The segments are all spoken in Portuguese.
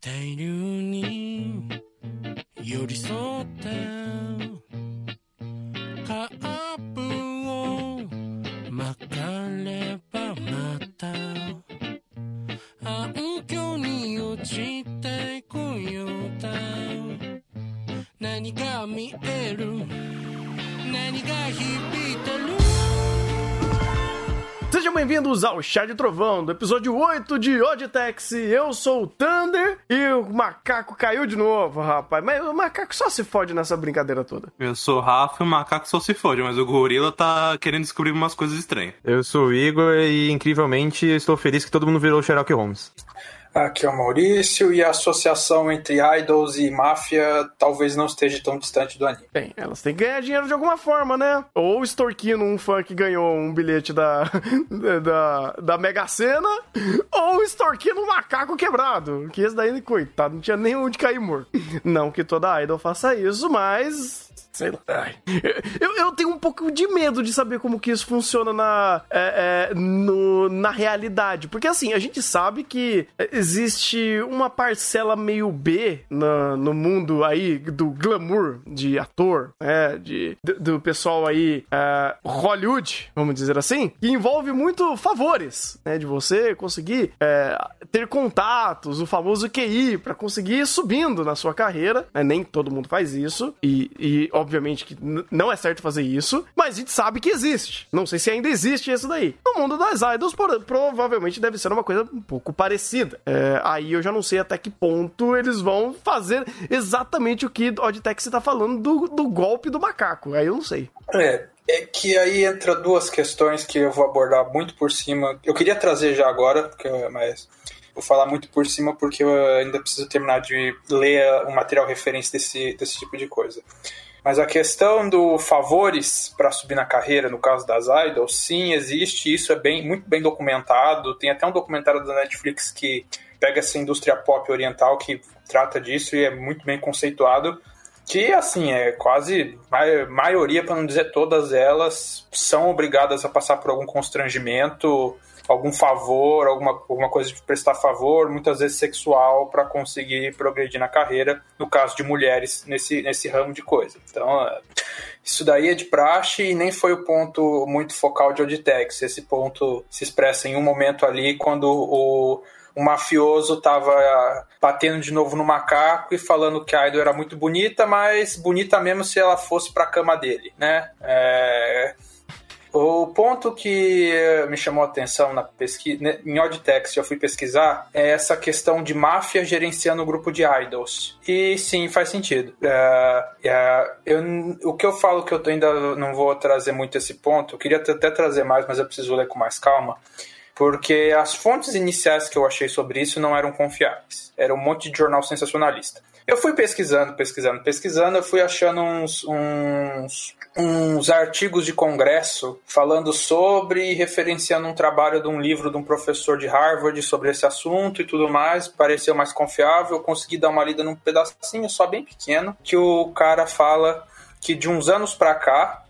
大流に寄り添って bem-vindos ao Chá de Trovão, do episódio 8 de Oditex. Eu sou o Thunder e o macaco caiu de novo, rapaz. Mas o macaco só se fode nessa brincadeira toda. Eu sou o Rafa e o macaco só se fode, mas o gorila tá querendo descobrir umas coisas estranhas. Eu sou o Igor e, incrivelmente, estou feliz que todo mundo virou Sherlock Holmes. Aqui é o Maurício e a associação entre idols e máfia talvez não esteja tão distante do anime. Bem, elas têm que ganhar dinheiro de alguma forma, né? Ou extorquindo um fã que ganhou um bilhete da, da, da Mega Sena, ou extorquindo um macaco quebrado. Que esse daí, coitado, não tinha nem onde cair morto. Não que toda idol faça isso, mas sei lá. Ai. Eu, eu tenho um pouco de medo de saber como que isso funciona na, é, é, no, na realidade. Porque assim, a gente sabe que existe uma parcela meio B na, no mundo aí do glamour de ator, né? De, do, do pessoal aí é, Hollywood, vamos dizer assim, que envolve muito favores, né? De você conseguir é, ter contatos, o famoso QI, para conseguir ir subindo na sua carreira. Né? Nem todo mundo faz isso. E, e obviamente que não é certo fazer isso, mas a gente sabe que existe. Não sei se ainda existe isso daí. No mundo das idols, provavelmente deve ser uma coisa um pouco parecida. É, aí eu já não sei até que ponto eles vão fazer exatamente o que o Oditex está falando do, do golpe do macaco. Aí eu não sei. É, é que aí entra duas questões que eu vou abordar muito por cima. Eu queria trazer já agora, porque, mas vou falar muito por cima porque eu ainda preciso terminar de ler o material referência desse, desse tipo de coisa. Mas a questão do favores para subir na carreira, no caso das idols, sim, existe. Isso é bem, muito bem documentado. Tem até um documentário da Netflix que pega essa indústria pop oriental que trata disso e é muito bem conceituado. Que, assim, é quase. maioria, para não dizer todas elas, são obrigadas a passar por algum constrangimento algum favor, alguma, alguma coisa de prestar favor, muitas vezes sexual, para conseguir progredir na carreira, no caso de mulheres, nesse, nesse ramo de coisa. Então, isso daí é de praxe e nem foi o ponto muito focal de Auditex. Esse ponto se expressa em um momento ali, quando o o mafioso estava batendo de novo no macaco e falando que a Aido era muito bonita, mas bonita mesmo se ela fosse para a cama dele, né? É, o ponto que me chamou a atenção na pesquisa, em Auditext, eu fui pesquisar, é essa questão de máfia gerenciando o grupo de idols. E sim, faz sentido. É, é, eu, o que eu falo que eu ainda não vou trazer muito esse ponto, eu queria até trazer mais, mas eu preciso ler com mais calma porque as fontes iniciais que eu achei sobre isso não eram confiáveis. Era um monte de jornal sensacionalista. Eu fui pesquisando, pesquisando, pesquisando, eu fui achando uns, uns, uns artigos de congresso falando sobre, referenciando um trabalho de um livro de um professor de Harvard sobre esse assunto e tudo mais. Pareceu mais confiável. Eu consegui dar uma lida num pedacinho só bem pequeno, que o cara fala que de uns anos para cá,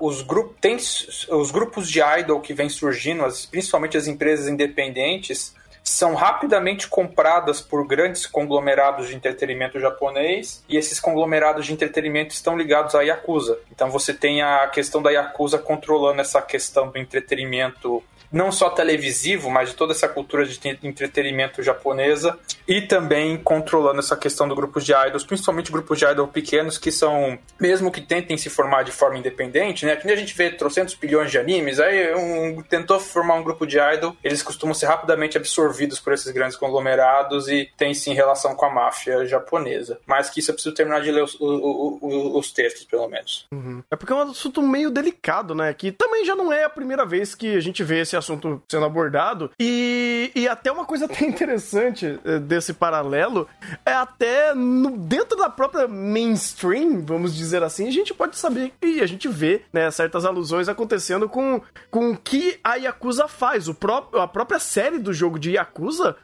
uh, os, grup tem, os grupos de idol que vêm surgindo, as, principalmente as empresas independentes, são rapidamente compradas por grandes conglomerados de entretenimento japonês e esses conglomerados de entretenimento estão ligados à Yakuza. Então você tem a questão da Yakuza controlando essa questão do entretenimento não só televisivo, mas de toda essa cultura de entretenimento japonesa e também controlando essa questão do grupos de idols, principalmente grupos de idols pequenos que são, mesmo que tentem se formar de forma independente, né? Que a gente vê trocentos bilhões de animes, aí um, tentou formar um grupo de idol, eles costumam ser rapidamente absorvidos por esses grandes conglomerados e tem sim relação com a máfia japonesa. Mas que isso eu preciso terminar de ler os, os textos, pelo menos. Uhum. É porque é um assunto meio delicado, né? Que também já não é a primeira vez que a gente vê esse assunto sendo abordado. E, e até uma coisa até interessante eh, desse paralelo é até no, dentro da própria mainstream, vamos dizer assim, a gente pode saber e a gente vê né, certas alusões acontecendo com, com o que a Yakuza faz. O pró a própria série do jogo de Yakuza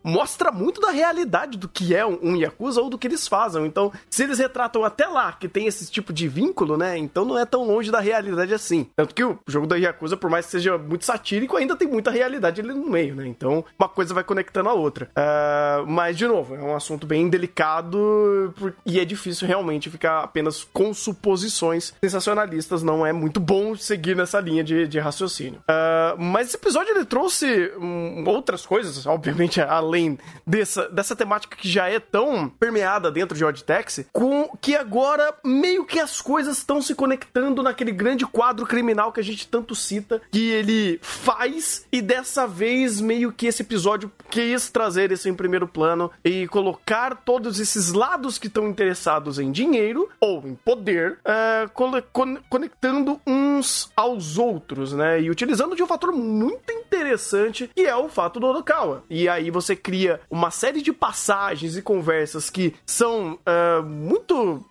mostra muito da realidade do que é um, um Yakuza ou do que eles fazem. Então, se eles retratam até lá que tem esse tipo de vínculo, né? Então não é tão longe da realidade assim. Tanto que o jogo da Yakuza, por mais que seja muito satírico, ainda tem muita realidade ali no meio, né? Então, uma coisa vai conectando a outra. Uh, mas, de novo, é um assunto bem delicado e é difícil realmente ficar apenas com suposições sensacionalistas. Não é muito bom seguir nessa linha de, de raciocínio. Uh, mas esse episódio ele trouxe um, outras coisas, obviamente, além dessa, dessa temática que já é tão permeada dentro de Odd Taxi, com que agora meio que as coisas estão se conectando naquele grande quadro criminal que a gente tanto cita, que ele faz, e dessa vez meio que esse episódio quis trazer isso em primeiro plano e colocar todos esses lados que estão interessados em dinheiro ou em poder, uh, conectando uns aos outros, né? E utilizando de um fator muito interessante, que é o fato do Odokawa. E aí você cria uma série de passagens e conversas que são uh, muito.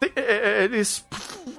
Eles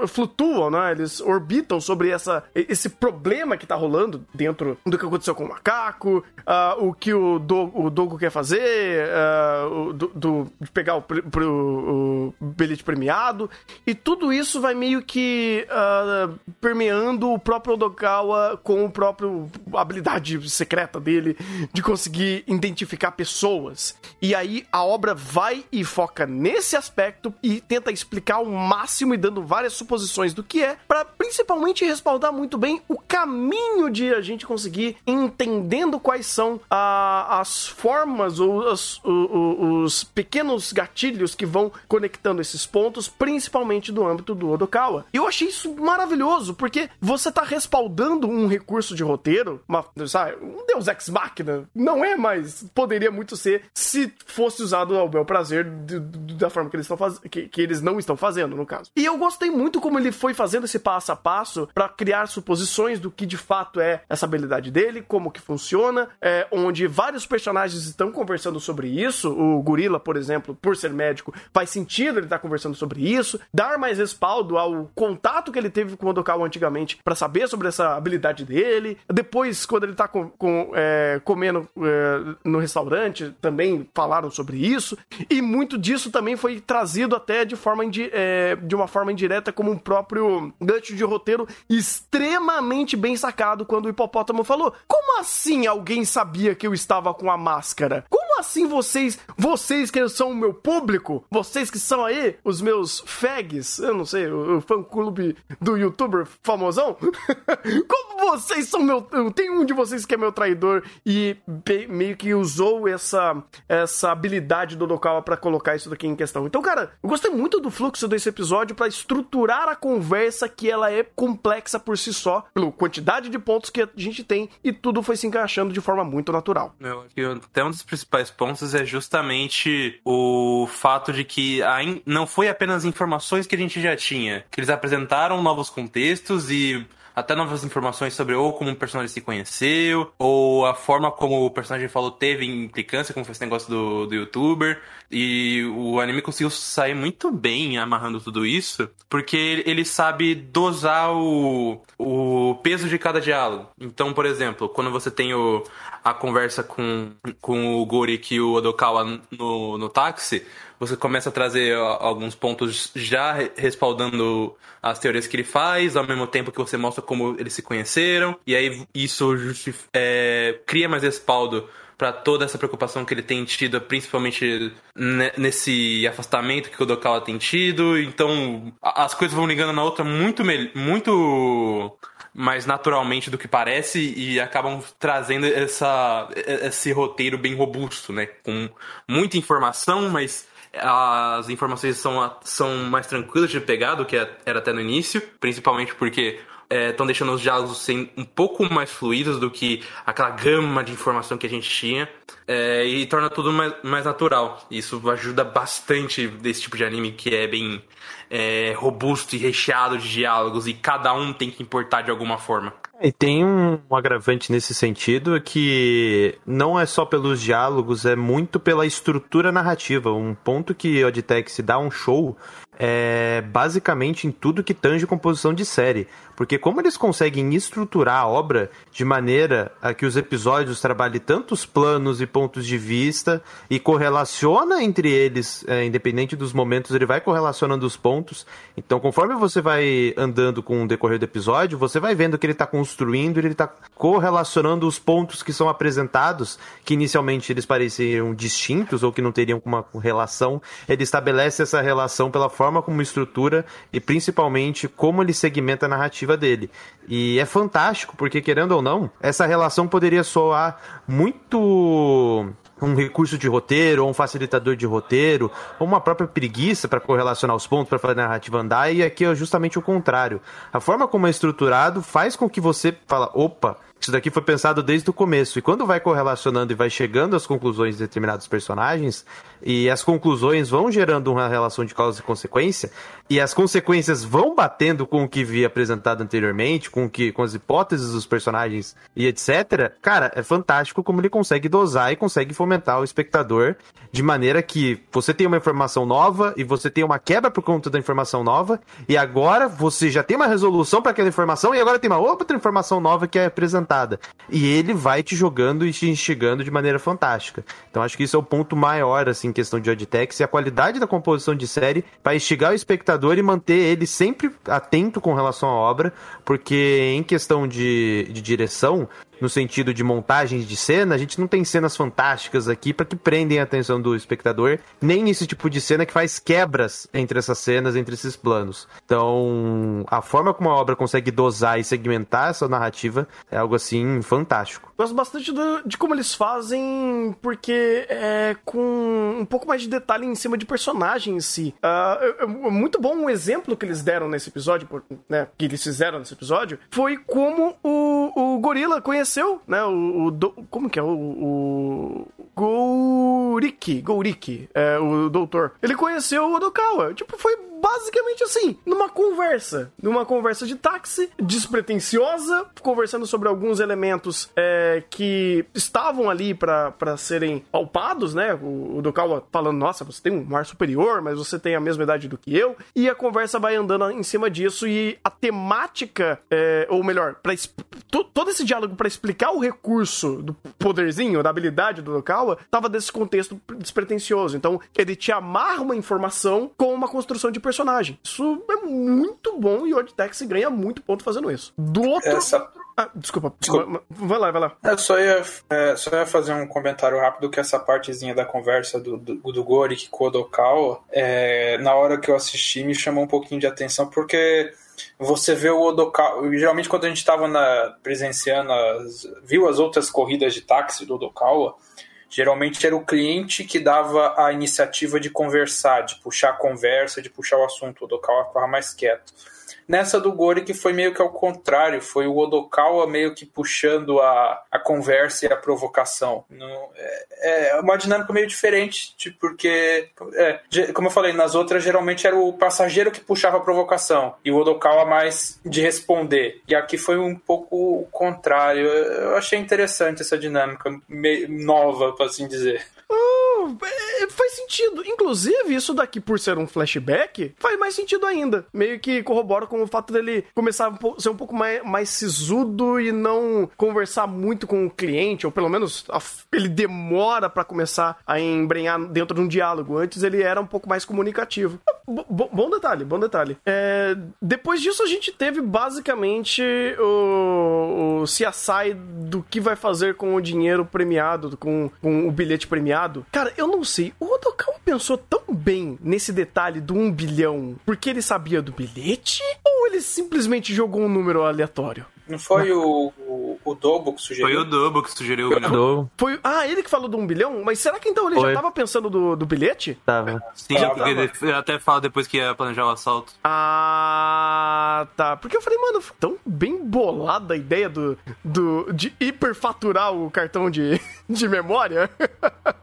flutuam, né? Eles orbitam sobre essa, esse problema que tá rolando dentro do que aconteceu com o macaco, uh, o que o, Do, o Dogo quer fazer, uh, do, do, de pegar o, pro, o, bilhete premiado, e tudo isso vai meio que uh, permeando o próprio Odokawa com o próprio habilidade secreta dele de conseguir identificar pessoas. E aí a obra vai e foca nesse aspecto e tenta explicar o máximo e dando várias suposições do que é, para principalmente respaldar muito bem o caminho de a gente conseguir entendendo quais são a, as formas ou as, o, os pequenos gatilhos que vão conectando esses pontos, principalmente do âmbito do Odokawa. E eu achei isso maravilhoso, porque você tá respaldando um recurso de roteiro, uma, sabe, um Deus Ex Machina, não é mais, poderia muito ser se fosse usado ao bel prazer de, de, da forma que eles fazendo, que, que eles não estão fazendo, no caso. E eu gostei muito como ele foi fazendo esse passo a passo para criar suposições do que de fato é essa habilidade dele, como que funciona, é, onde vários personagens estão conversando sobre isso. O Gorila, por exemplo, por ser médico, faz sentido ele estar tá conversando sobre isso. Dar mais respaldo ao contato que ele teve com o Odokawa antigamente para saber sobre essa habilidade dele. Depois, quando ele tá com, com, é, comendo é, no restaurante, também falaram sobre isso. E muito disso também foi trazido até de forma é, de uma forma indireta como um próprio gancho de roteiro extremamente bem sacado quando o hipopótamo falou: Como assim alguém sabia que eu estava com a máscara? Como assim vocês, vocês que são o meu público, vocês que são aí os meus fags, eu não sei, o, o fã clube do youtuber famosão? Como vocês são meu, tem um de vocês que é meu traidor e meio que usou essa essa habilidade do Odokawa para colocar isso daqui em questão. Então, cara, eu gostei muito do fluxo desse episódio para estruturar a conversa que ela é complexa por si só, pela quantidade de pontos que a gente tem e tudo foi se encaixando de forma muito natural. Eu acho que até um dos principais pontos é justamente o fato de que não foi apenas informações que a gente já tinha, que eles apresentaram novos contextos e até novas informações sobre ou como o personagem se conheceu, ou a forma como o personagem falou teve implicância, como foi esse negócio do, do youtuber. E o anime conseguiu sair muito bem amarrando tudo isso, porque ele sabe dosar o, o peso de cada diálogo. Então, por exemplo, quando você tem o, a conversa com, com o Gorik e o Odokawa no, no táxi, você começa a trazer alguns pontos já respaldando as teorias que ele faz, ao mesmo tempo que você mostra como eles se conheceram, e aí isso é, cria mais respaldo para toda essa preocupação que ele tem tido, principalmente nesse afastamento que o Dokawa tem tido. Então, as coisas vão ligando na outra muito, muito mais naturalmente do que parece e acabam trazendo essa, esse roteiro bem robusto, né? Com muita informação, mas as informações são, são mais tranquilas de pegar do que era até no início, principalmente porque estão é, deixando os diálogos sem, um pouco mais fluidos do que aquela gama de informação que a gente tinha é, e torna tudo mais, mais natural. Isso ajuda bastante desse tipo de anime que é bem é, robusto e recheado de diálogos e cada um tem que importar de alguma forma. E tem um agravante nesse sentido que não é só pelos diálogos, é muito pela estrutura narrativa. Um ponto que Oditech se dá um show é basicamente em tudo que tange composição de série. Porque como eles conseguem estruturar a obra de maneira a que os episódios trabalhem tantos planos e pontos de vista e correlaciona entre eles, é, independente dos momentos, ele vai correlacionando os pontos. Então, conforme você vai andando com o decorrer do episódio, você vai vendo que ele está construindo ele está correlacionando os pontos que são apresentados, que inicialmente eles pareciam distintos ou que não teriam uma relação. Ele estabelece essa relação pela forma como estrutura e principalmente como ele segmenta a narrativa dele. E é fantástico, porque querendo ou não, essa relação poderia soar muito um recurso de roteiro, ou um facilitador de roteiro, ou uma própria preguiça para correlacionar os pontos, para fazer a narrativa andar, e aqui é justamente o contrário. A forma como é estruturado faz com que você fala, opa, isso daqui foi pensado desde o começo. E quando vai correlacionando e vai chegando às conclusões de determinados personagens, e as conclusões vão gerando uma relação de causa e consequência, e as consequências vão batendo com o que vi apresentado anteriormente, com, que, com as hipóteses dos personagens e etc., cara, é fantástico como ele consegue dosar e consegue fomentar o espectador de maneira que você tem uma informação nova e você tem uma quebra por conta da informação nova, e agora você já tem uma resolução para aquela informação, e agora tem uma outra informação nova que é apresentada e ele vai te jogando e te instigando de maneira fantástica. Então acho que isso é o ponto maior, assim, em questão de Oditex e a qualidade da composição de série para instigar o espectador e manter ele sempre atento com relação à obra, porque em questão de, de direção, no sentido de montagens de cena, a gente não tem cenas fantásticas aqui para que prendem a atenção do espectador, nem esse tipo de cena que faz quebras entre essas cenas, entre esses planos. Então, a forma como a obra consegue dosar e segmentar essa narrativa é algo assim fantástico. Gosto bastante do, de como eles fazem, porque é com um pouco mais de detalhe em cima de personagem em si. Uh, é, é muito bom um exemplo que eles deram nesse episódio, né, que eles fizeram nesse episódio, foi como o, o Gorila conheceu, né, o, o do, como que é, o, o Gouriki, é, o doutor. Ele conheceu o Odokawa, tipo, foi basicamente assim, numa conversa, numa conversa de táxi, despretensiosa, conversando sobre alguns elementos é, que estavam ali para serem palpados, né? O, o Dokawa falando, nossa, você tem um ar superior, mas você tem a mesma idade do que eu, e a conversa vai andando em cima disso e a temática, é, ou melhor, para todo esse diálogo para explicar o recurso do poderzinho, da habilidade do Dokawa, tava desse contexto despretensioso. Então, ele te amarra uma informação com uma construção de personagem personagem. Isso é muito bom e o Oditex ganha muito ponto fazendo isso. Do outro. Essa... Ah, desculpa. desculpa. Vai lá, vai lá. Eu só ia, é, só ia fazer um comentário rápido que essa partezinha da conversa do, do, do Gorik com o Odokawa, é, na hora que eu assisti, me chamou um pouquinho de atenção, porque você vê o Odokawa. Geralmente, quando a gente estava presenciando, as, viu as outras corridas de táxi do Odokawa Geralmente era o cliente que dava a iniciativa de conversar, de puxar a conversa, de puxar o assunto. O Odokawa ficava mais quieto. Nessa do Gori, que foi meio que ao contrário, foi o Odokawa meio que puxando a, a conversa e a provocação. No, é, é, uma dinâmica meio diferente, tipo, porque, é, como eu falei, nas outras geralmente era o passageiro que puxava a provocação e o Odokawa mais de responder. E aqui foi um pouco o contrário. Eu achei interessante essa dinâmica, nova, para assim dizer. Uh, faz sentido. Inclusive, isso daqui, por ser um flashback, faz mais sentido ainda. Meio que corrobora com o fato dele começar a ser um pouco mais, mais sisudo e não conversar muito com o cliente, ou pelo menos ele demora para começar a embrenhar dentro de um diálogo. Antes ele era um pouco mais comunicativo. Bo bom detalhe, bom detalhe. É, depois disso, a gente teve basicamente o, o CSI do que vai fazer com o dinheiro premiado, com, com o bilhete premiado Cara, eu não sei. O Odokawa pensou tão bem nesse detalhe do um bilhão porque ele sabia do bilhete? Ou ele simplesmente jogou um número aleatório? Não foi o, o, o Dobo que sugeriu? Foi o Dobo que sugeriu o bilhão. Foi, ah, ele que falou do um bilhão? Mas será que então ele foi. já tava pensando do, do bilhete? Tava. Sim, já porque tava. ele até fala depois que ia planejar o assalto. Ah, tá. Porque eu falei, mano, tão bem bolada a ideia do, do de hiperfaturar o cartão de, de memória.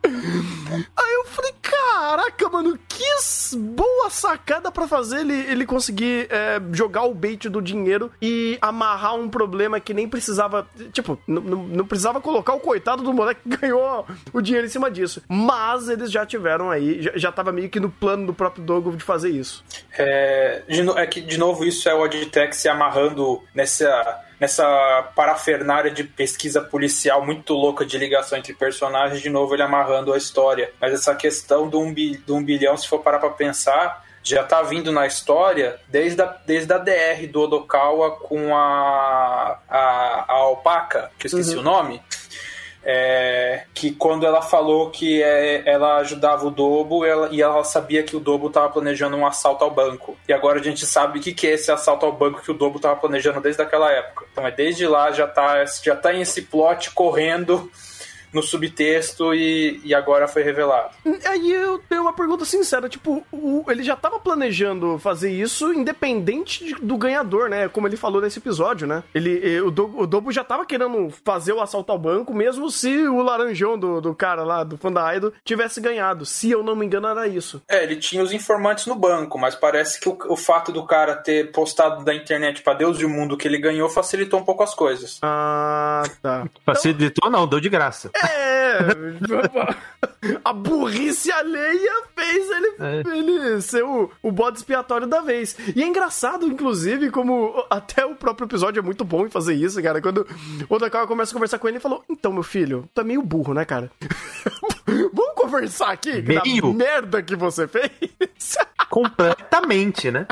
Aí eu falei, caraca, mano, que boa sacada para fazer ele, ele conseguir é, jogar o bait do dinheiro e amarrar um problema que nem precisava. Tipo, não precisava colocar o coitado do moleque que ganhou o dinheiro em cima disso. Mas eles já tiveram aí, já, já tava meio que no plano do próprio Dogo de fazer isso. É, de, é que, de novo, isso é o Adtech se amarrando nessa nessa parafernália de pesquisa policial muito louca de ligação entre personagens, de novo ele amarrando a história. Mas essa questão do um, bi, do um bilhão, se for parar pra pensar, já tá vindo na história desde a, desde a DR do Odokawa com a, a, a alpaca, que eu esqueci Uhum. o nome. É, que quando ela falou que é, ela ajudava o Dobo ela- e ela sabia que o Dobo estava planejando um assalto ao banco. E agora a gente sabe o que, que é esse assalto ao banco que o Dobo estava planejando desde aquela época. Então é desde lá já tá, já tá em esse plot correndo no subtexto e, e agora foi revelado. Aí eu tenho uma pergunta sincera, tipo, o- ele já tava planejando fazer isso independente de- do ganhador, né? Como ele falou nesse episódio, né? Ele, o, Do- o Dobo já tava querendo fazer o assalto ao banco, mesmo se o laranjão do, do cara lá, do fã da Idol, tivesse ganhado. Se eu não me engano, era isso. É, ele tinha os informantes no banco, mas parece que o, o fato do cara ter postado da internet pra Deus e o mundo que ele ganhou facilitou um pouco as coisas. Ah, tá. Facilitou? Não, deu de graça. É, a burrice alheia fez ele, É. ele ser o, o bode expiatório da vez. E é engraçado, inclusive, como até o próprio episódio é muito bom em fazer isso, cara. Quando o Odakawa começa a conversar com ele e falou: Então, meu filho, tu é meio burro, né, cara? Vamos conversar aqui da Meio? merda que você fez. Completamente, né?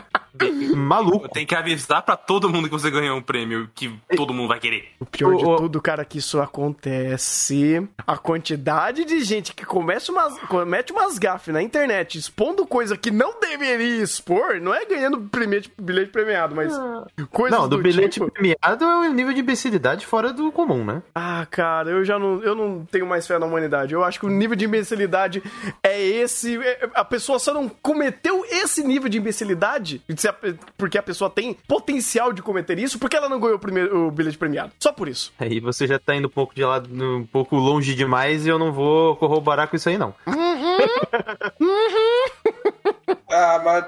Maluco. Tem que avisar pra todo mundo que você ganhou um prêmio que todo mundo vai querer. O pior de O- o- tudo, cara, é que isso acontece. A quantidade de gente que comete umas, comete umas gafes na internet expondo coisa que não deveria expor, não é ganhando bilhete, bilhete premiado, mas coisas Não, do bilhete tipo. premiado é um nível de imbecilidade fora do comum, né? Ah, cara, eu já não, eu não tenho mais fé na humanidade. Eu acho que o nível de imbecilidade é esse. é- A pessoa só não cometeu esse nível de imbecilidade se a- porque a pessoa tem potencial de cometer isso, porque ela não ganhou o, primeiro, o bilhete premiado. Só por isso. Aí você já tá indo um pouco de lado, um pouco longe demais e eu não vou corroborar com isso aí, não. Ah, mas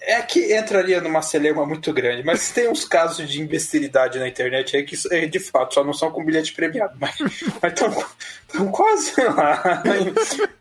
é, é que entraria numa celeuma muito grande, mas tem uns casos de imbecilidade na internet aí que é, de fato só não são com bilhete premiado, mas estão quase lá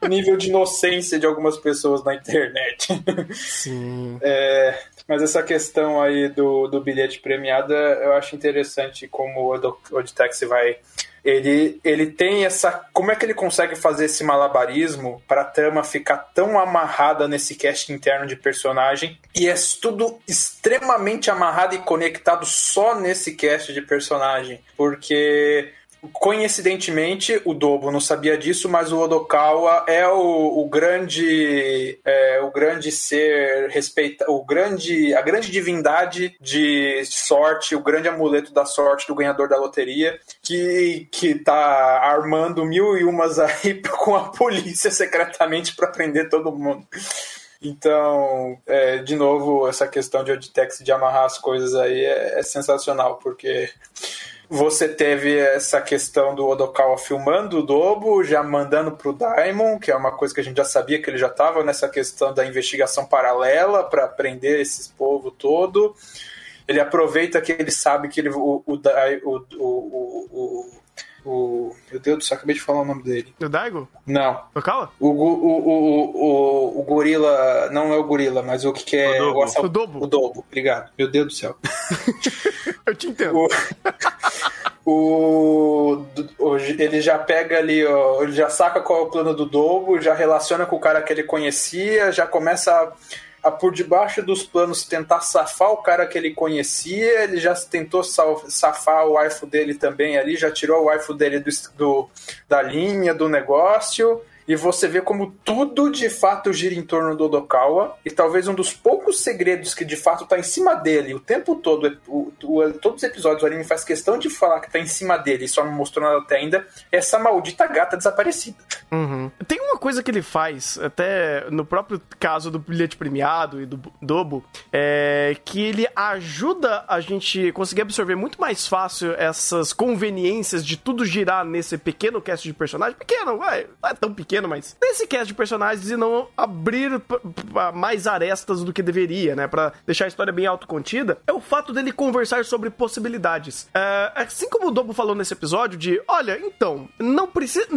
nível de inocência de algumas pessoas na internet. Sim. É, mas essa questão aí do, do bilhete premiado, eu acho interessante como o Oditex vai. Ele, ele tem essa. Como é que ele consegue fazer esse malabarismo pra trama ficar tão amarrada nesse cast interno de personagem? E é tudo extremamente amarrado e conectado só nesse cast de personagem. Porque Coincidentemente, o Dobo não sabia disso, mas o Odokawa é o, o grande, é, o grande ser respeita, o grande, a grande divindade de sorte, o grande amuleto da sorte do ganhador da loteria, que que tá armando mil e umas aí com a polícia secretamente para prender todo mundo. Então, é, de novo, essa questão de Oditex de amarrar as coisas aí é, é sensacional, porque você teve essa questão do Odokawa filmando o Dobo, já mandando pro Daimon, que é uma coisa que a gente já sabia que ele já estava nessa questão da investigação paralela para prender esses povo todo. Ele aproveita que ele sabe que ele, o, o, o, o, o, o, o- Meu Deus do céu, acabei de falar o nome dele. O Daigo? Não. Tokawa? O, o, o, o, o gorila. Não é o gorila, mas o que, que é O Dobo. O Dobo. O Dobo, obrigado. Meu Deus do céu. Eu te entendo. O, o, ele já pega ali, ó, ele já saca qual é o plano do Dobo, já relaciona com o cara que ele conhecia, já começa a, a por debaixo dos planos tentar safar o cara que ele conhecia, ele já tentou safar o waifu dele também ali, já tirou o waifu dele do, do- da linha do negócio. E você vê como tudo de fato gira em torno do Odokawa. E talvez um dos poucos segredos que de fato tá em cima dele o tempo todo. O, o- todos os episódios o anime faz questão de falar que tá em cima dele e só não mostrou nada até ainda. É essa maldita gata desaparecida. Uhum. Tem uma coisa que ele faz, até no próprio caso do bilhete premiado e do Dobo, é que ele ajuda a gente conseguir absorver muito mais fácil essas conveniências de tudo girar nesse pequeno cast de personagens. Pequeno, vai, não é tão pequeno, mas nesse cast de personagens e não abrir mais arestas do que deveria, né? Pra deixar a história bem autocontida, é o fato dele conversar sobre possibilidades. É, assim como o Dobo falou nesse episódio, de olha, então, não precisa.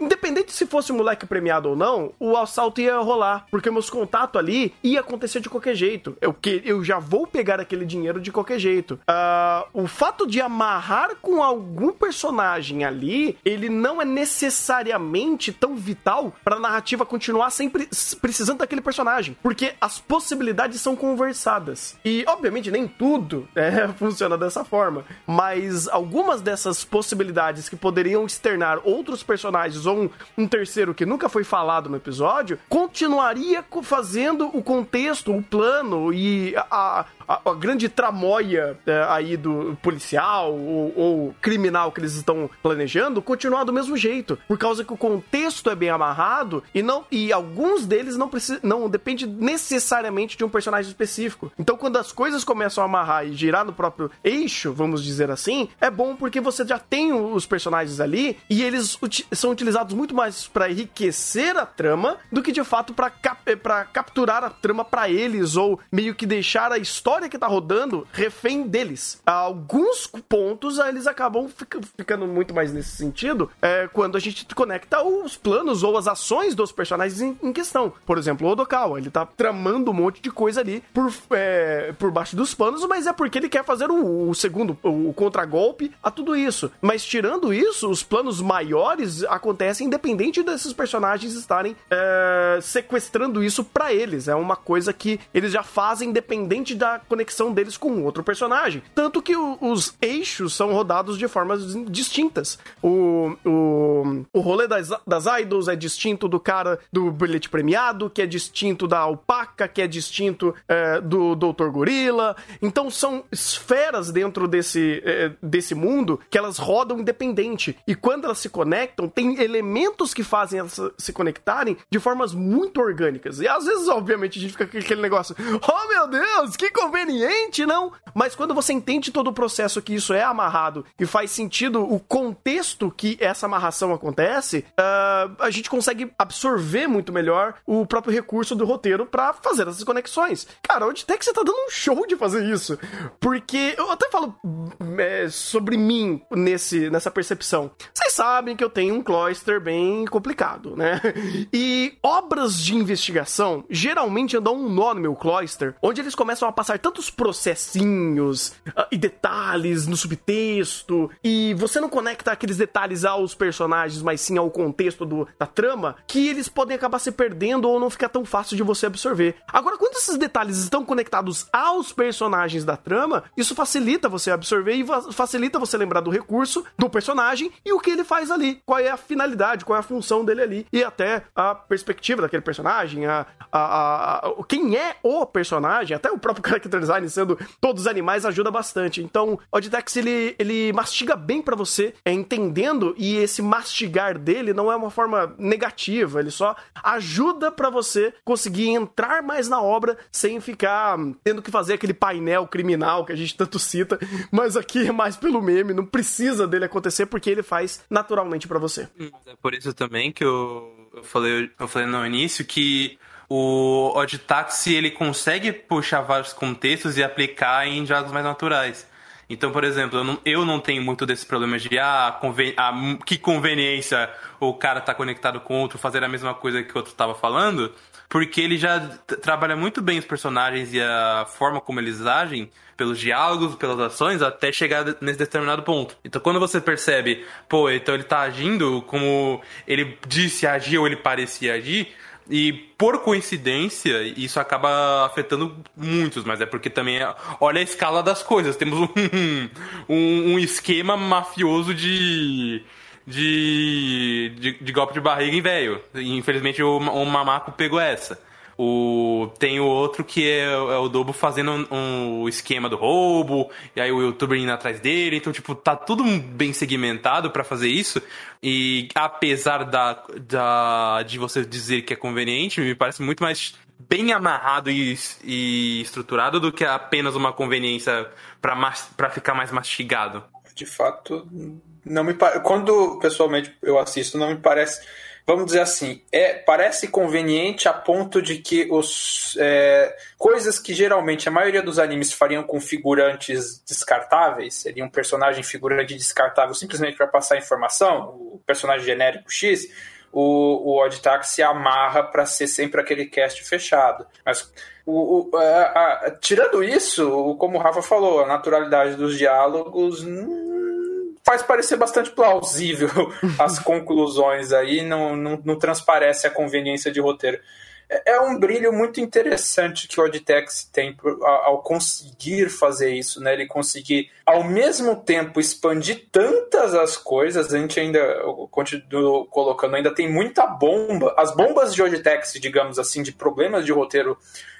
Independente se fosse um moleque premiado ou não, o assalto ia rolar. Porque meus contatos ali ia acontecer de qualquer jeito. Eu, que, eu já vou pegar aquele dinheiro de qualquer jeito. Ah, o fato de amarrar com algum personagem ali, ele não é necessariamente tão vital fundamental para a narrativa continuar sempre precisando daquele personagem, porque as possibilidades são conversadas. E, obviamente, nem tudo é, funciona dessa forma, mas algumas dessas possibilidades que poderiam externar outros personagens ou um, um terceiro que nunca foi falado no episódio, continuaria fazendo o contexto, o plano e a, a, a grande tramóia é, aí do policial ou, ou, criminal que eles estão planejando continuar do mesmo jeito, por causa que o contexto é bem amarrado e não e alguns deles não precisa, não depende necessariamente de um personagem específico. Então, quando as coisas começam a amarrar e girar no próprio eixo, vamos dizer assim, é bom porque você já tem os personagens ali e eles uti são utilizados muito mais para enriquecer a trama do que de fato para cap capturar a trama para eles ou meio que deixar a história história que tá rodando refém deles. Alguns pontos eles acabam ficando muito mais nesse sentido é, quando a gente conecta os planos ou as ações dos personagens em, em questão. Por exemplo, o Odokawa, ele tá tramando um monte de coisa ali por, é, por baixo dos panos, mas é porque ele quer fazer o, o segundo, o, o contragolpe a tudo isso. Mas tirando isso, os planos maiores acontecem independente desses personagens estarem é, sequestrando isso para eles. É uma coisa que eles já fazem independente da conexão deles com outro personagem. Tanto que o, os eixos são rodados de formas distintas. O, o, o rolê das, das idols é distinto do cara do bilhete premiado, que é distinto da alpaca, que é distinto é, do Doutor Gorila. Então são esferas dentro desse, é, desse mundo que elas rodam independente. E quando elas se conectam, tem elementos que fazem elas se conectarem de formas muito orgânicas. E às vezes, obviamente, a gente fica com aquele negócio: oh meu Deus, que conveniente, não? Mas quando você entende todo o processo que isso é amarrado e faz sentido o contexto que essa amarração acontece, uh, a gente consegue absorver muito melhor o próprio recurso do roteiro para fazer essas conexões. Cara, onde até que você tá dando um show de fazer isso? Porque eu até falo é, sobre mim nesse, nessa percepção. Vocês sabem que eu tenho um cloister bem complicado, né? E obras de investigação geralmente andam um nó no meu cloister, onde eles começam a passar tantos processinhos uh, e detalhes no subtexto, e você não conecta aqueles detalhes aos personagens, mas sim ao contexto do, da trama, que eles podem acabar se perdendo ou não ficar tão fácil de você absorver. Agora, quando esses detalhes estão conectados aos personagens da trama, isso facilita você absorver e facilita você lembrar do recurso, do personagem e o que ele faz ali, qual é a finalidade, qual é a função dele ali, e até a perspectiva daquele personagem, a, a, a, a quem é o personagem, até o próprio character design sendo todos animais ajuda bastante. Então, o Auditex ele, ele mastiga bem para você, é, entendendo, e esse mastigar dele não é uma forma negativa, ele só ajuda para você conseguir entrar mais na obra sem ficar tendo que fazer aquele painel criminal que a gente tanto cita, mas aqui é mais pelo meme, não precisa dele acontecer porque ele faz naturalmente para você. É por isso também que eu, eu falei, eu falei no início que o Odd Taxi ele consegue puxar vários contextos e aplicar em diálogos mais naturais. Então, por exemplo, eu não, eu não tenho muito desse problema de ah, conven ah, que conveniência o cara tá conectado com outro, fazer a mesma coisa que o outro estava falando, porque ele já trabalha muito bem os personagens e a forma como eles agem, pelos diálogos, pelas ações, até chegar nesse determinado ponto. Então, quando você percebe, pô, então ele tá agindo como ele disse agir ou ele parecia agir, e por coincidência, isso acaba afetando muitos, mas é porque também é, olha a escala das coisas. Temos um, um, um esquema mafioso de, de, de, de, golpe de barriga em velho. Infelizmente o, o Mamaco pegou essa. O, tem o outro que é, é o Dobo fazendo um, um, esquema do roubo, e aí o youtuber indo atrás dele. Então, tipo, tá tudo bem segmentado para fazer isso. E apesar da, da, de você dizer que é conveniente, me parece muito mais bem amarrado e, e estruturado do que apenas uma conveniência para ficar mais mastigado. De fato, não me quando pessoalmente eu assisto, não me parece vamos dizer assim, é, parece conveniente a ponto de que os é, coisas que geralmente a maioria dos animes fariam com figurantes descartáveis, seria um personagem figurante descartável simplesmente para passar informação, o personagem genérico X, o, o Odd Taxi amarra para ser sempre aquele cast fechado. Mas o, o a, a, tirando isso, como o Rafa falou, a naturalidade dos diálogos. Hum, faz parecer bastante plausível as conclusões aí, não, não, não transparece a conveniência de roteiro. É, é um brilho muito interessante que o Oditex tem ao conseguir fazer isso, né? Ele conseguir, ao mesmo tempo, expandir tantas as coisas. A gente ainda, continua colocando, ainda tem muita bomba. As bombas de Oditex, digamos assim, de problemas de roteiro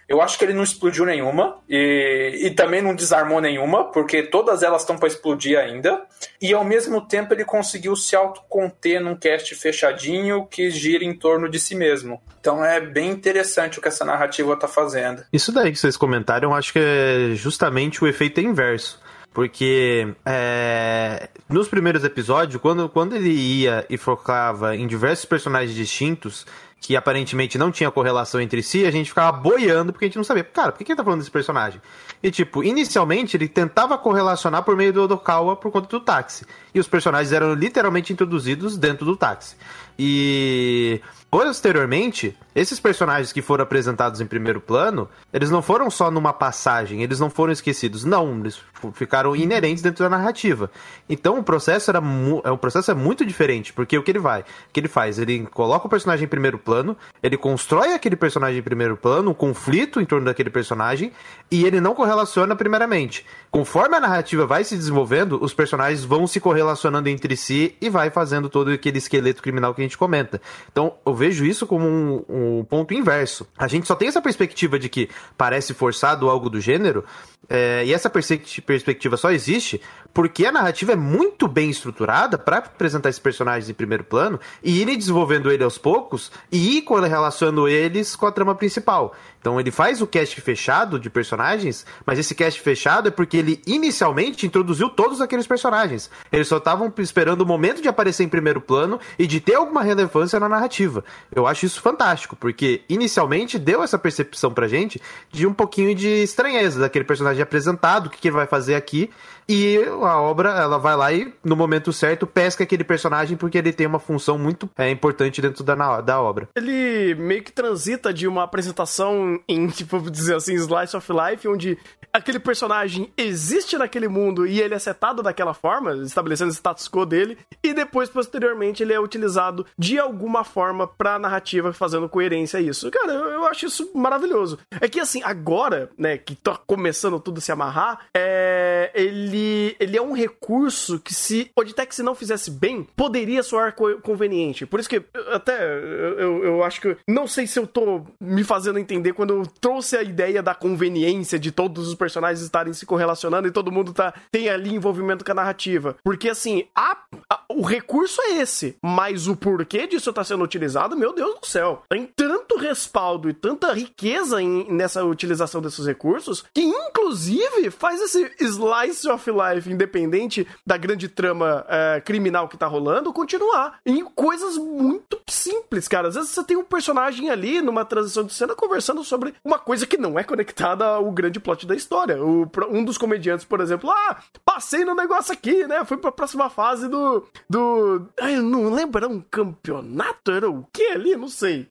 eu acho que ele não explodiu nenhuma e, e também não desarmou nenhuma, porque todas elas estão para explodir ainda. E ao mesmo tempo ele conseguiu se autoconter num cast fechadinho que gira em torno de si mesmo. Então é bem interessante o que essa narrativa está fazendo. Isso daí que vocês comentaram, acho que é justamente o efeito inverso. Porque é, nos primeiros episódios, quando, quando ele ia e focava em diversos personagens distintos, que aparentemente não tinha correlação entre si, a gente ficava boiando porque a gente não sabia. Cara, por que ele tá falando desse personagem? E, tipo, inicialmente ele tentava correlacionar por meio do Odokawa por conta do táxi. E os personagens eram literalmente introduzidos dentro do táxi. E Posteriormente, esses personagens que foram apresentados em primeiro plano, eles não foram só numa passagem, eles não foram esquecidos, não, eles ficaram inerentes dentro da narrativa. Então o processo era é um processo é muito diferente, porque o que ele vai, o que ele faz, ele coloca o personagem em primeiro plano, ele constrói aquele personagem em primeiro plano, um conflito em torno daquele personagem, e ele não correlaciona primeiramente. Conforme a narrativa vai se desenvolvendo, os personagens vão se correlacionando entre si e vai fazendo todo aquele esqueleto criminal que a gente comenta. Então, eu vejo isso como um, um ponto inverso. A gente só tem essa perspectiva de que parece forçado algo do gênero, é, e essa perspectiva só existe porque a narrativa é muito bem estruturada para apresentar esses personagens em primeiro plano e ir desenvolvendo ele aos poucos e ir relacionando eles com a trama principal. Então ele faz o cast fechado de personagens, mas esse cast fechado é porque ele inicialmente introduziu todos aqueles personagens. Eles só estavam esperando o momento de aparecer em primeiro plano e de ter alguma relevância na narrativa. Eu acho isso fantástico, porque inicialmente deu essa percepção pra gente de um pouquinho de estranheza daquele personagem apresentado, o que, que ele vai fazer aqui, e a obra, ela vai lá e, no momento certo, pesca aquele personagem porque ele tem uma função muito é, importante dentro da, da obra. Ele meio que transita de uma apresentação em, tipo, dizer assim, Slice of Life, onde aquele personagem existe naquele mundo e ele é setado daquela forma, estabelecendo o status quo dele, e depois, posteriormente, ele é utilizado de alguma forma pra narrativa, fazendo coerência a isso. Cara, eu, eu acho isso maravilhoso. É que, assim, agora, né, que tá começando tudo a se amarrar, é... ele ele, ele é um recurso que se o Oditex não fizesse bem, poderia soar co conveniente. Por isso que até eu, eu acho que não sei se eu tô me fazendo entender quando eu trouxe a ideia da conveniência de todos os personagens estarem se correlacionando e todo mundo tá tem ali envolvimento com a narrativa. Porque assim, a, a, o recurso é esse, mas o porquê disso tá sendo utilizado, meu Deus do céu. Tem tanto respaldo e tanta riqueza em, nessa utilização desses recursos que inclusive faz esse slice of Life, independente da grande trama é, criminal que tá rolando, continuar em coisas muito simples, cara. Às vezes você tem um personagem ali numa transição de cena conversando sobre uma coisa que não é conectada ao grande plot da história. O, um dos comediantes, por exemplo, ah, passei no negócio aqui, né? Fui pra próxima fase do. do. Ai, eu não lembro, era um campeonato? Era o que ali? Não sei.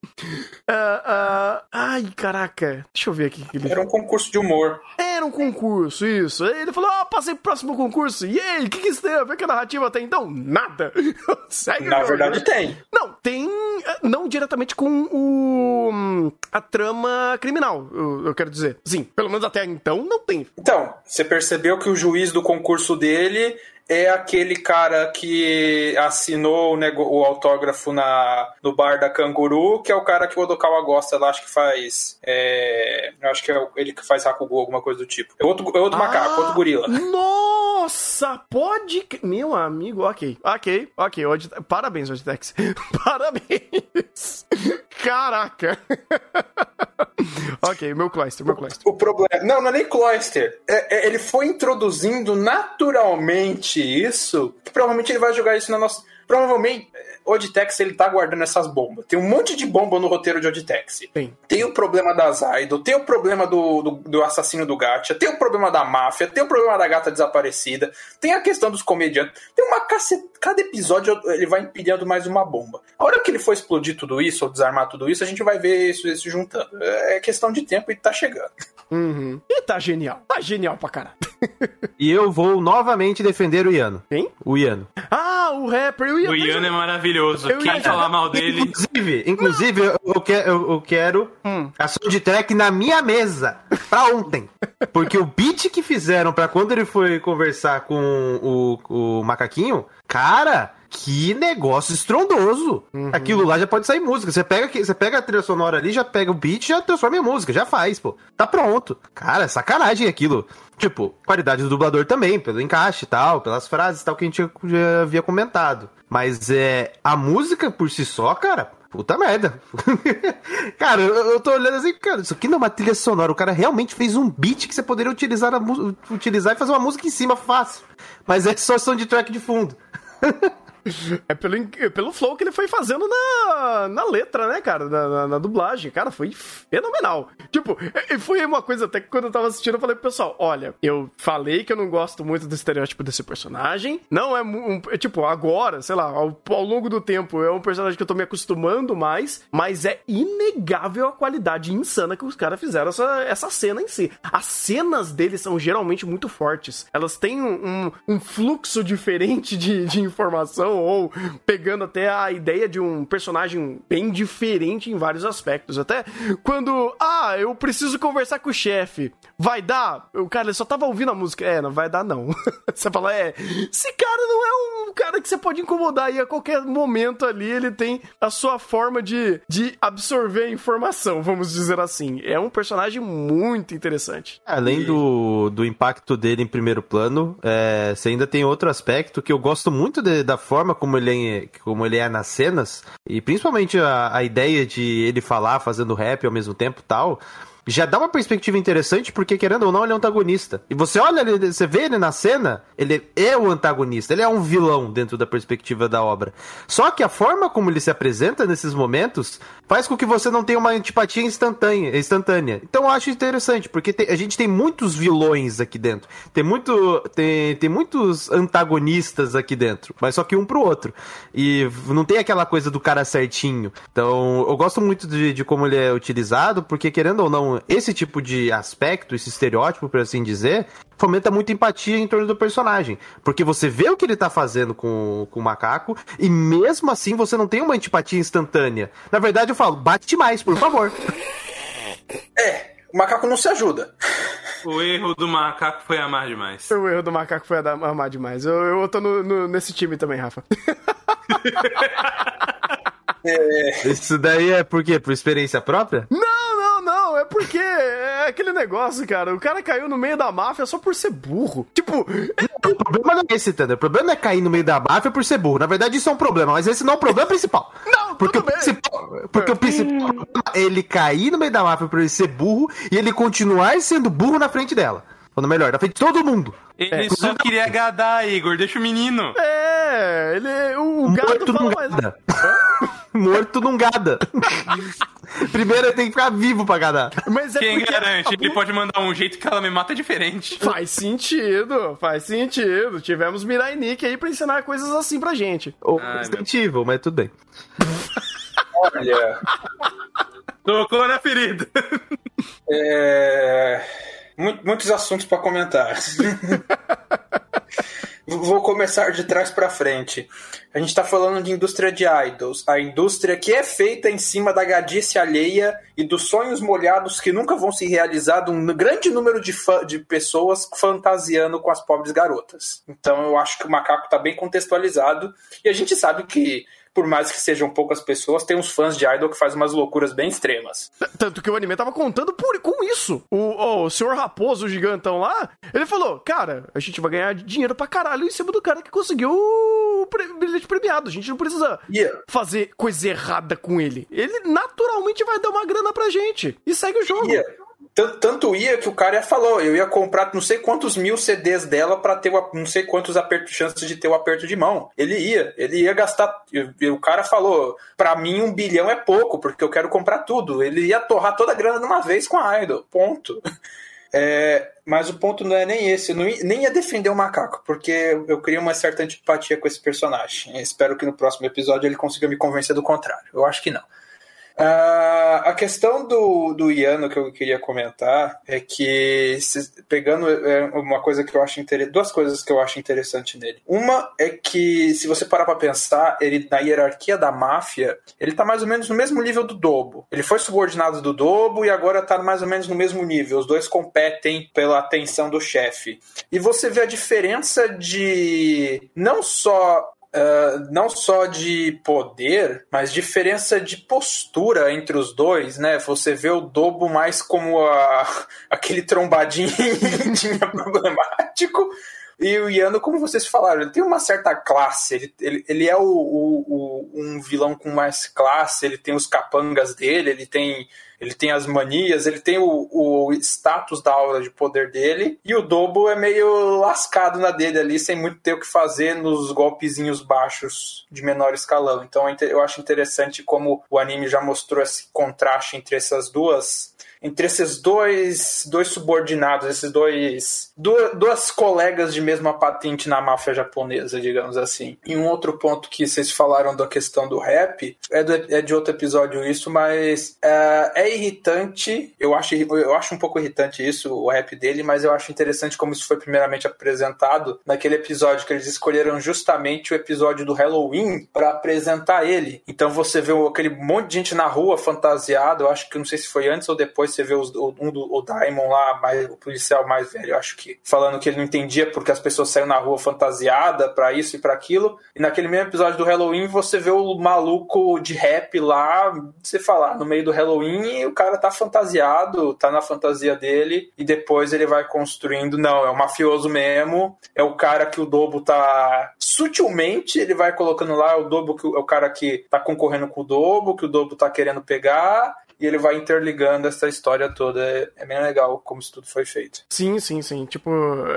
Uh, uh, ai, caraca. Deixa eu ver aqui. Era um concurso de humor. Era um concurso, isso. Ele falou: ah, passei próximo concurso. E aí, o que, que isso tem a ver com a narrativa até então? Nada. Segue Na verdade, tem. Não, tem. Eh, não diretamente com o. a trama criminal, eu, eu quero dizer. Sim, pelo menos até então não tem. Então, você percebeu que o juiz do concurso dele é aquele cara que assinou o, o, autógrafo na, no bar da Canguru, que é o cara que o Odokawa gosta lá, acho que faz. É, acho que é ele que faz Hakugo, alguma coisa do tipo. É outro, é outro ah, macaco, outro gorila. Nossa, pode. Meu amigo, ok. Ok, ok. Hoje, parabéns, Oditex. parabéns. Caraca. ok, meu Cloyster, meu Cloyster. O, o problema. Não, não é nem Cloyster. É, é, ele foi introduzindo naturalmente isso, que provavelmente ele vai jogar isso na nossa. Provavelmente Oditex ele tá guardando essas bombas. Tem um monte de bomba no roteiro de Oditex. Sim. Tem o problema da Zaido, tem o problema do, do, do, assassino do Gacha, tem o problema da máfia, tem o problema da gata desaparecida, tem a questão dos comediantes. Tem uma caceta. Cada episódio ele vai empilhando mais uma bomba. A hora que ele for explodir tudo isso, ou desarmar tudo isso, a gente vai ver isso, isso juntando. É questão de tempo e tá chegando. Uhum. E tá genial. Tá genial pra caralho. E eu vou novamente defender o Iano. Quem? O Iano. Ah, o rapper. Eu ia O até Ian é maravilhoso. Eu Quem ia- falar mal dele. Inclusive, inclusive eu, eu que- eu- eu quero Hum. a soundtrack na minha mesa pra ontem. Porque o beat que fizeram pra quando ele foi conversar com o, o macaquinho, cara, que negócio estrondoso. Uhum. Aquilo lá já pode sair música. Você pega, você pega a trilha sonora ali, já pega o beat, já transforma em música, já faz, pô. Tá pronto. Cara, é sacanagem aquilo. Tipo, qualidade do dublador também, pelo encaixe e tal, pelas frases e tal que a gente já- havia comentado. Mas é a música por si só, cara, puta merda. cara, eu, eu tô olhando assim, cara, isso aqui não é uma trilha sonora. O cara realmente fez um beat que você poderia utilizar, utilizar e fazer uma música em cima fácil. Mas é só soundtrack de fundo. É pelo, pelo flow que ele foi fazendo na, na letra, né, cara? Na, na- na dublagem. Cara, foi fenomenal. Tipo, e- foi uma coisa até que quando eu tava assistindo, eu falei pro pessoal: olha, eu falei que eu não gosto muito do estereótipo desse personagem. Não é, um, é tipo, agora, sei lá, ao, ao longo do tempo, é um personagem que eu tô me acostumando mais, mas é inegável a qualidade insana que os caras fizeram essa, essa cena em si. As cenas deles são geralmente muito fortes. Elas têm um, um- um fluxo diferente de, de informação, ou pegando até a ideia de um personagem bem diferente em vários aspectos. Até quando, ah, eu preciso conversar com o chefe, vai dar? O cara ele só tava ouvindo a música. É, não vai dar não. você fala, é, esse cara não é um cara que você pode incomodar e a qualquer momento ali ele tem a sua forma de, de absorver a informação, vamos dizer assim. É um personagem muito interessante. Além do, do impacto dele em primeiro plano, é, você ainda tem outro aspecto que eu gosto muito de- da forma como ele, é, como ele é nas cenas, e principalmente a, a ideia de ele falar fazendo rap ao mesmo tempo tal. Já dá uma perspectiva interessante, porque querendo ou não, ele é um antagonista. E você olha, ele, você vê ele na cena, ele é o antagonista, ele é um vilão dentro da perspectiva da obra. Só que a forma como ele se apresenta nesses momentos faz com que você não tenha uma antipatia instantânea. instantânea. Então eu acho interessante, porque tem- a gente tem muitos vilões aqui dentro. Tem, muito, tem, tem muitos antagonistas aqui dentro, mas só que um pro outro. E não tem aquela coisa do cara certinho. Então eu gosto muito de, de como ele é utilizado, porque querendo ou não, esse tipo de aspecto, esse estereótipo, por assim dizer, fomenta muita empatia em torno do personagem. Porque você vê o que ele tá fazendo com, com o macaco, e mesmo assim você não tem uma antipatia instantânea. Na verdade, eu falo, bate mais, por favor. É, o macaco não se ajuda. O erro do macaco foi amar demais. O erro do macaco foi amar demais. Eu, eu tô no- no- nesse time também, Rafa. Isso daí é por quê? Por experiência própria? Não, não, não. É porque é aquele negócio, cara. O cara caiu no meio da máfia só por ser burro. Tipo, O problema não é esse, Thunder. O problema não é cair no meio da máfia por ser burro. Na verdade, isso é um problema, mas esse não é o problema principal. Não, porque o principal, Porque o principal é ele cair no meio da máfia por ele ser burro e ele continuar sendo burro na frente dela. Ou melhor, na frente de todo mundo. Ele só queria agradar, Igor. Deixa o menino. é. Ele. O, o gato Morto fala mais. Morto num gada. Primeiro ele tem que ficar vivo pra gadar. Mas é Quem garante? a Ele pode mandar um jeito que ela me mata diferente. Faz sentido, faz sentido. Tivemos Mirai Nick aí pra ensinar coisas assim pra gente. Ou Ai, Resident Evil, mas tudo bem. Olha, Tocou na ferida. é, mu- muitos assuntos para comentar. Vou começar de trás para frente. A gente está falando de indústria de idols, a indústria que é feita em cima da gadice alheia e dos sonhos molhados que nunca vão se realizar de um grande número de, fã- de pessoas fantasiando com as pobres garotas. Então eu acho que o macaco está bem contextualizado e a gente sabe que por mais que sejam poucas pessoas, tem uns fãs de idol que fazem umas loucuras bem extremas. Tanto que o anime tava contando por, com isso. O, o senhor Raposo, o gigantão lá, ele falou: Cara, a gente vai ganhar dinheiro pra caralho em cima do cara que conseguiu o pre- bilhete premiado. A gente não precisa E fazer coisa errada com ele. Ele naturalmente vai dar uma grana pra gente. E segue o jogo. ia. Tanto, ia que o cara falou, eu ia comprar não sei quantos mil CDs dela pra ter não sei quantos apertos, chances de ter o aperto de mão. Ele ia, ele ia gastar. O cara falou, pra mim um bilhão é pouco, porque eu quero comprar tudo. Ele ia torrar toda a grana de uma vez com a Idol. Ponto. É, mas o ponto não é nem esse, não nem ia defender o macaco, porque eu crio uma certa antipatia com esse personagem. Eu espero que no próximo episódio ele consiga me convencer do contrário. Eu acho que não. Uh, a questão do, do Iano que eu queria comentar é que, se, pegando é, uma coisa que eu acho interessante, duas coisas que eu acho interessante nele. Uma é que, se você parar pra pensar, ele na hierarquia da máfia, ele tá mais ou menos no mesmo nível do Dobo. Ele foi subordinado do Dobo e agora tá mais ou menos no mesmo nível. Os dois competem pela atenção do chefe. E você vê a diferença de não só Uh, não só de poder, mas diferença de postura entre os dois, né? Você vê o Dobo mais como a, aquele trombadinho problemático. E o Yano, como vocês falaram, ele tem uma certa classe. Ele, ele, ele é o, o, o, um vilão com mais classe, ele tem os capangas dele, ele tem ele tem as manias, ele tem o, o status da aura de poder dele, e o Dobo é meio lascado na dele ali, sem muito ter o que fazer nos golpezinhos baixos de menor escalão. Então eu acho interessante como o anime já mostrou esse contraste entre essas duas entre esses dois, dois subordinados, esses dois. Duas, duas colegas de mesma patente na máfia japonesa, digamos assim. E um outro ponto que vocês falaram da questão do rap, é, do, é de outro episódio isso, mas é, é, irritante, eu acho, eu acho um pouco irritante isso, o rap dele, mas eu acho interessante como isso foi primeiramente apresentado naquele episódio que eles escolheram justamente o episódio do Halloween para apresentar ele. Então você vê aquele monte de gente na rua fantasiado, eu acho que não sei se foi antes ou depois você vê os, um do o Diamond lá, mais, o policial mais velho, acho que, falando que ele não entendia porque as pessoas saíram na rua fantasiada para isso e para aquilo. E naquele mesmo episódio do Halloween, você vê o maluco de rap lá, você falar, no meio do Halloween, e o cara tá fantasiado, tá na fantasia dele, e depois ele vai construindo, não, é o mafioso mesmo, é o cara que o Dobo tá sutilmente, ele vai colocando lá, o Dobo que é o cara que tá concorrendo com o Dobo, que o Dobo tá querendo pegar, e ele vai interligando essa história toda. É, é bem legal como isso tudo foi feito. Sim, sim, sim. Tipo,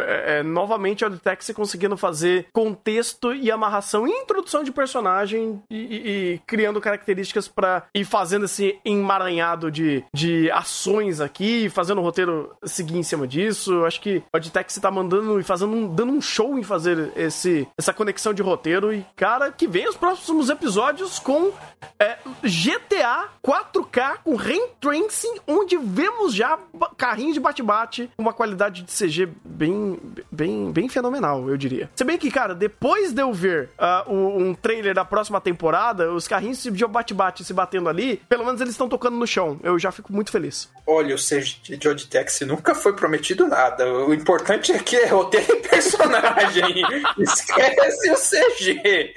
é, é, novamente a Detex conseguindo fazer contexto e amarração e introdução de personagem e, e, e criando características para ir fazendo esse emaranhado de, de ações aqui, fazendo o roteiro seguir em cima disso. Acho que a Detex tá mandando e fazendo um, dando um show em fazer esse, essa conexão de roteiro. E, cara, que vem os próximos episódios com é, GTA 4K com ray tracing, onde vemos já carrinhos de bate-bate, uma qualidade de CG bem, bem, bem fenomenal, eu diria. Se bem que, cara, depois de eu ver uh, um trailer da próxima temporada, os carrinhos de bate-bate se batendo ali, pelo menos eles estão tocando no chão. Eu já fico muito feliz. Olha, o CG de Oditex nunca foi prometido nada. O importante é que é roteiro e personagem. Esquece o CG.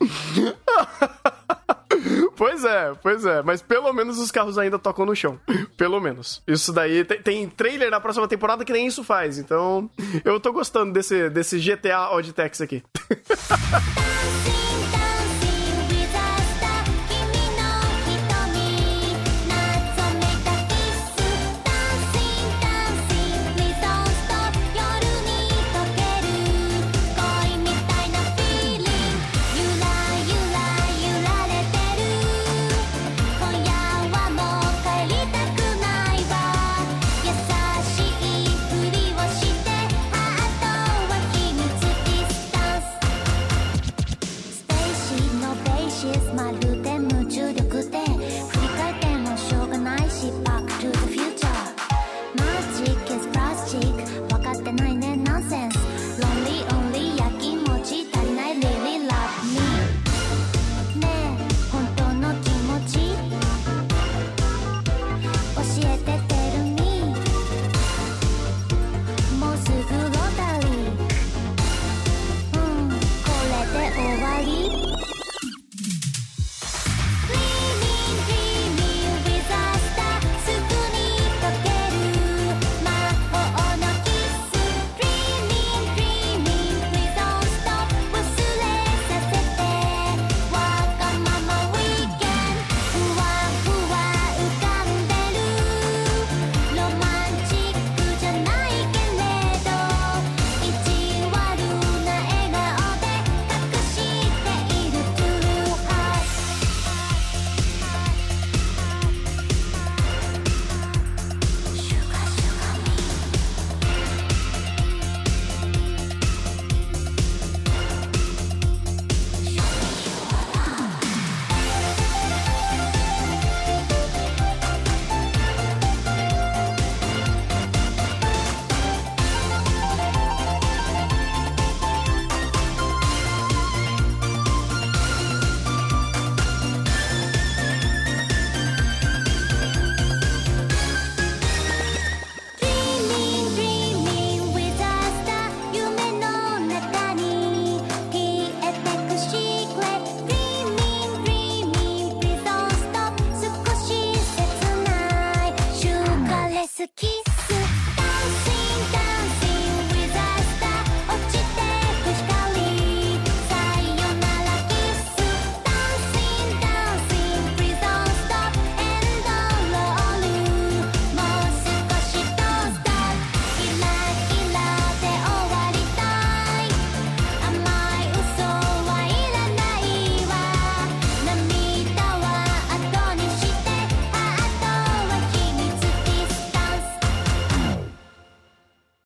pois é, pois é. Mas pelo menos os carros ainda tocam no chão. Pelo menos. Isso daí tem, tem trailer na próxima temporada que nem isso faz. Então, eu tô gostando desse, desse GTA Oddtex aqui.